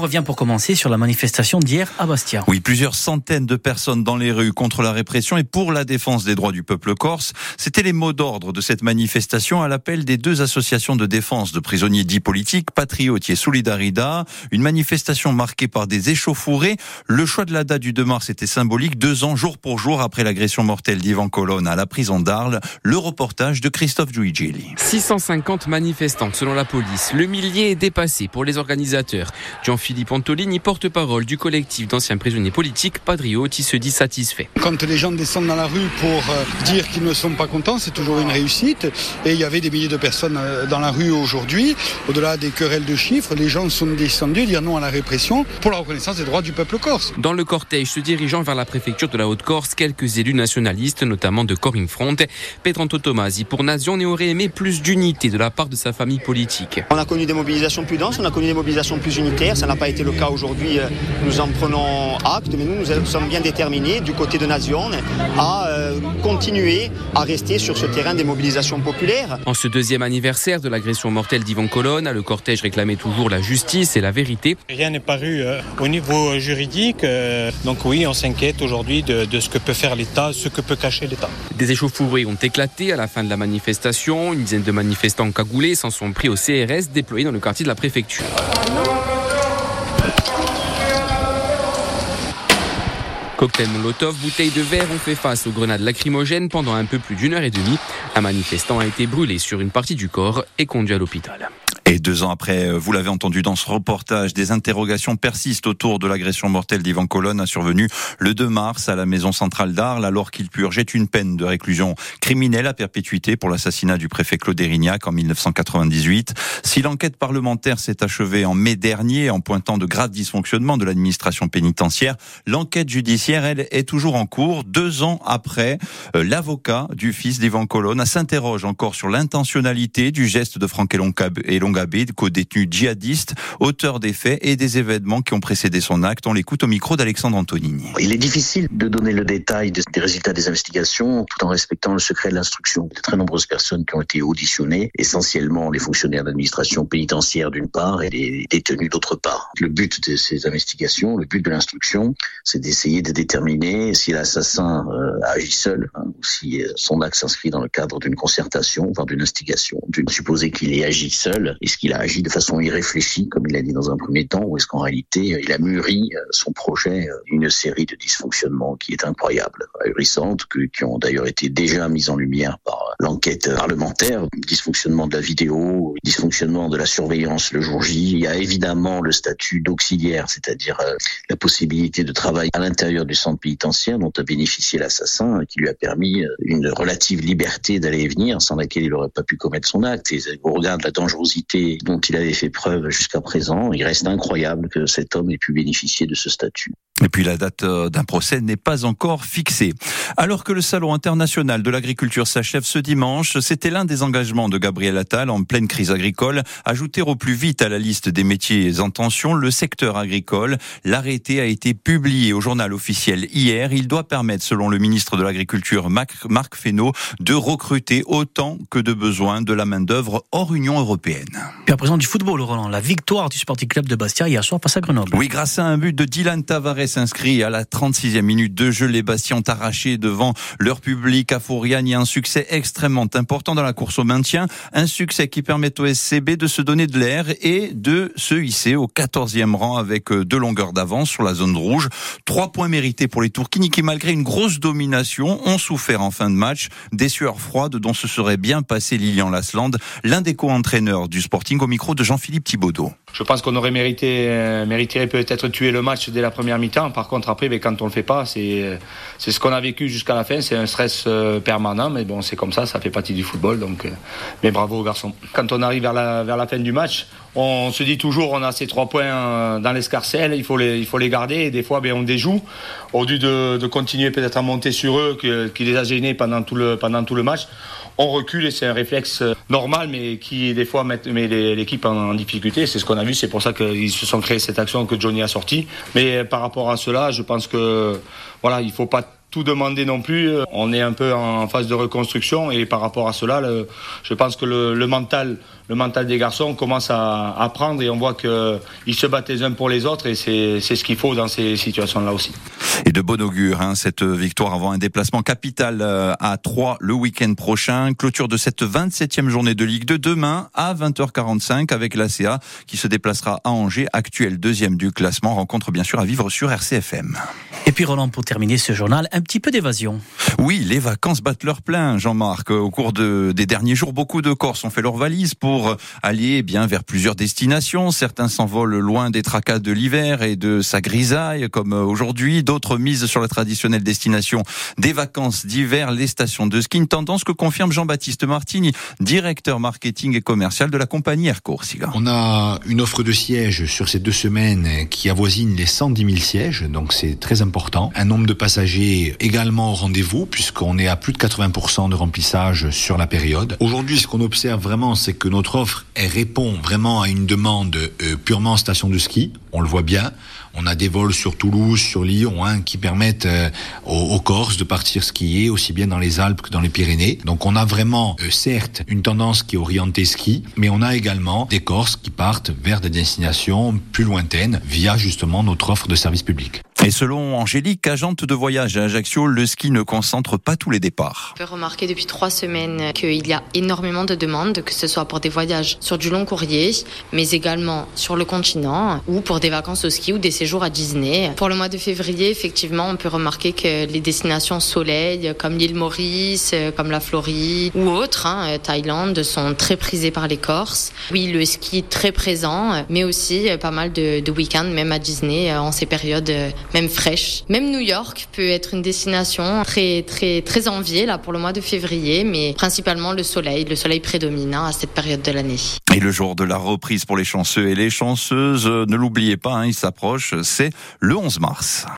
revient pour commencer sur la manifestation d'hier à Bastia. Oui, plusieurs centaines de personnes dans les rues contre la répression et pour la défense des droits du peuple corse. C'était les mots d'ordre de cette manifestation à l'appel des deux associations de défense de prisonniers dits politiques, Patriotier Solidarida. Une manifestation marquée par des échauffourées. Le choix de la date du 2 mars était symbolique, deux ans jour pour jour après l'agression mortelle d'Ivan Colonne à la prison d'Arles. Le reportage de Christophe Giuigeli. 650 manifestants selon la police. Le millier est dépassé pour les organisateurs. Jean-Philippe Antolini, porte-parole du collectif d'anciens prisonniers politiques, Patriote, se dit satisfait. Quand les gens descendent dans la rue pour euh, dire qu'ils ne sont pas contents, c'est toujours une réussite. Et il y avait des milliers de personnes euh, dans la rue aujourd'hui. Au-delà des querelles de chiffres, les gens sont descendus dire non à la répression pour la reconnaissance des droits du peuple corse. Dans le cortège se dirigeant vers la préfecture de la Haute-Corse, quelques élus nationalistes, notamment de Corinne Front, Pedranto Tomasi, pour Nation, aurait aimé plus d'unité de la part de sa famille politique. On a connu des mobilisations plus denses, on a connu des mobilisations plus unitaires. Ça n'a pas été le cas aujourd'hui. Euh, nous en prenons acte, mais nous, nous sommes bien déterminés du côté de Nation à euh, continuer à rester sur ce terrain des mobilisations populaires. En ce deuxième anniversaire de l'agression mortelle d'Yvan Colonne, le cortège réclamait toujours la justice et la vérité. Rien n'est paru euh, au niveau juridique. donc oui, on s'inquiète aujourd'hui de, de, ce que peut faire l'État, ce que peut cacher l'État. Des échauffourées ont éclaté à la fin de la manifestation. Une dizaine de manifestants cagoulés s'en sont pris au CRS déployé dans le quartier de la préfecture. Cocktail Molotov, bouteilles de verre ont fait face aux grenades lacrymogènes pendant un peu plus d'une heure et demie. Un manifestant a été brûlé sur une partie du corps et conduit à l'hôpital. Et deux ans après, euh, vous l'avez entendu dans ce reportage, des interrogations persistent autour de l'agression mortelle d'Ivan Colonne, a survenu le 2 mars à la maison centrale d'Arles, alors qu'il purgeait une peine de réclusion criminelle à perpétuité pour l'assassinat du préfet Claude Erignac en 1998. Si l'enquête parlementaire s'est achevée en mai dernier en pointant de graves dysfonctionnements de l'administration pénitentiaire, l'enquête judiciaire, elle, est toujours en cours. Deux ans après, euh, l'avocat du fils d'Ivan Colonne s'interroge encore sur l'intentionnalité du geste de Franck Elonga Abid, co-détenu djihadiste, des faits et des événements qui ont précédé son acte. On l'écoute au micro d'Alexandre Antonini. Il est difficile de donner le détail des résultats des investigations tout en respectant le secret de l'instruction. De très nombreuses personnes qui ont été auditionnées, essentiellement les fonctionnaires d'administration pénitentiaire d'une part et les détenus d'autre part. Le but de ces investigations, le but de l'instruction, c'est d'essayer de déterminer si l'assassin euh, agit seul hein, ou si euh, son acte s'inscrit dans le cadre d'une concertation, voire d'une instigation. D'une supposer qu'il ait agi seul est-ce qu'il a agi de façon irréfléchie, comme il l'a dit dans un premier temps, ou est-ce qu'en réalité, euh, il a mûri euh, son projet euh, une série de dysfonctionnements qui est incroyable, ahurissantes, qui ont d'ailleurs été déjà mis en lumière par l'enquête parlementaire, dysfonctionnement de la vidéo, dysfonctionnement de la surveillance le jour J. Il y a évidemment le statut d'auxiliaire, c'est-à-dire la possibilité de travailler à l'intérieur du centre pénitentiaire dont a bénéficié l'assassin, qui lui a permis une relative liberté d'aller et venir, sans laquelle il n'aurait pas pu commettre son acte. Et au regard de la dangerosité dont il avait fait preuve jusqu'à présent. Il reste incroyable que cet homme ait pu bénéficier de ce statut. Et puis la date euh, d'un procès n'est pas encore fixée. Alors que le Salon international de l'agriculture s'achève ce dimanche, c'était l'un des engagements de Gabriel Attal en pleine crise agricole, ajouter au plus vite à la liste des métiers en tension le secteur agricole. L'arrêté a été publié au journal officiel hier. Il doit permettre, selon le ministre de l'Agriculture Marc Fesneau, de recruter autant que de besoin de la main-d'œuvre hors Union européenne. Puis à présent du football, Roland, la victoire du Sporting Club de Bastia hier soir face à Grenoble. Oui, grâce à un but de Dylan Tavares inscrit à la 36e minute de jeu. Les Bastiens ont arraché devant leur public à y a un succès extrêmement important dans la course au maintien. Un succès qui permet au SCB de se donner de l'air et de se hisser au 14e rang avec euh, deux longueurs d'avance sur la zone rouge. Trois points mérités pour les Tourquini qui, malgré une grosse domination, ont souffert en fin de match des sueurs froides dont se serait bien passé Lilian Lasland, l'un des co-entraîneurs du Sporting au micro de Jean-Philippe Thibaudot. Je pense qu'on aurait mérité, euh, peut-être tuer le match dès la première mi-temps. Par contre, après, mais quand on le fait pas, c'est, euh, c'est ce qu'on a vécu jusqu'à la fin. C'est un stress euh, permanent, mais bon, c'est comme ça, ça fait partie du football. Donc, mais bravo aux garçons. Quand on arrive vers la, fin du match, on se dit toujours, on a ces trois points dans l'escarcelle, il faut les, garder. Des fois, ben, on déjoue. Au lieu de, continuer peut-être à monter sur eux, qui les a gênés pendant tout le match, on recule et c'est un réflexe normal, mais qui des fois met, l'équipe en, difficulté. C'est ce qu'on a vu, c'est pour ça qu'ils se sont créés cette action que Johnny a sorti. Mais par rapport à cela, je pense que voilà, il faut pas tout demander non plus. On est un peu en phase de reconstruction et par rapport à cela, je pense que le, mental, le mental des garçons commence à, à prendre et on voit qu'ils se battent les uns pour les autres et c'est ce qu'il faut dans ces situations-là aussi. Et de bon augure, hein, cette victoire avant un déplacement capital euh, à 3 le week-end prochain. Clôture de cette 27e journée de Ligue 2 demain à 20h45 avec l'ACA qui se déplacera à Angers, actuel deuxième du classement. Rencontre bien sûr à vivre sur RCFM. Et puis Roland, pour terminer ce journal, un petit peu d'évasion. Oui, les vacances battent leur plein, Jean-Marc. Au cours de, des derniers jours, beaucoup de Corses ont fait leur valise pour aller eh bien vers plusieurs destinations. Certains s'envolent loin des tracas de l'hiver et de sa grisaille, comme aujourd'hui. D'autres misent sur la traditionnelle destination des vacances d'hiver, les stations de ski. Une tendance que confirme Jean-Baptiste Martini, directeur marketing et commercial de la compagnie Air Corsica. On a une offre de sièges sur ces deux semaines qui avoisine les 110 000 sièges, donc c'est très important un nombre de passagers également au rendez-vous puisqu'on est à plus de 80% de remplissage sur la période. Aujourd'hui, ce qu'on observe vraiment, c'est que notre offre elle répond vraiment à une demande euh, purement station de ski. On le voit bien. On a des vols sur Toulouse, sur Lyon, hein, qui permettent euh, aux, Corses de partir skier aussi bien dans les Alpes que dans les Pyrénées. Donc on a vraiment, euh, certes, une tendance qui est orientée ski, mais on a également des Corses qui partent vers des destinations plus lointaines via justement notre offre de service public. Et selon Angélique, agente de voyage à Ajaccio, le ski ne concentre pas tous les départs. On peut remarquer depuis trois semaines qu'il y a énormément de demandes, que ce soit pour des voyages sur du long courrier, mais également sur le continent ou pour des vacances au ski ou des séjours à Disney. Pour le mois de février, effectivement, on peut remarquer que les destinations soleil, comme l'île Maurice, comme la Floride ou autres, hein, Thaïlande, sont très prisées par les Corses. Oui, le ski très présent, mais aussi pas mal de week-ends, même à Disney, en ces périodes même fraîche. Même New York peut être une destination très très très enviée là pour le mois de février, mais principalement le soleil. Le soleil prédomine à cette période de l'année. Et le jour de la reprise pour les chanceux et les chanceuses, ne l'oubliez pas, hein, il s'approche, c'est le 11 mars.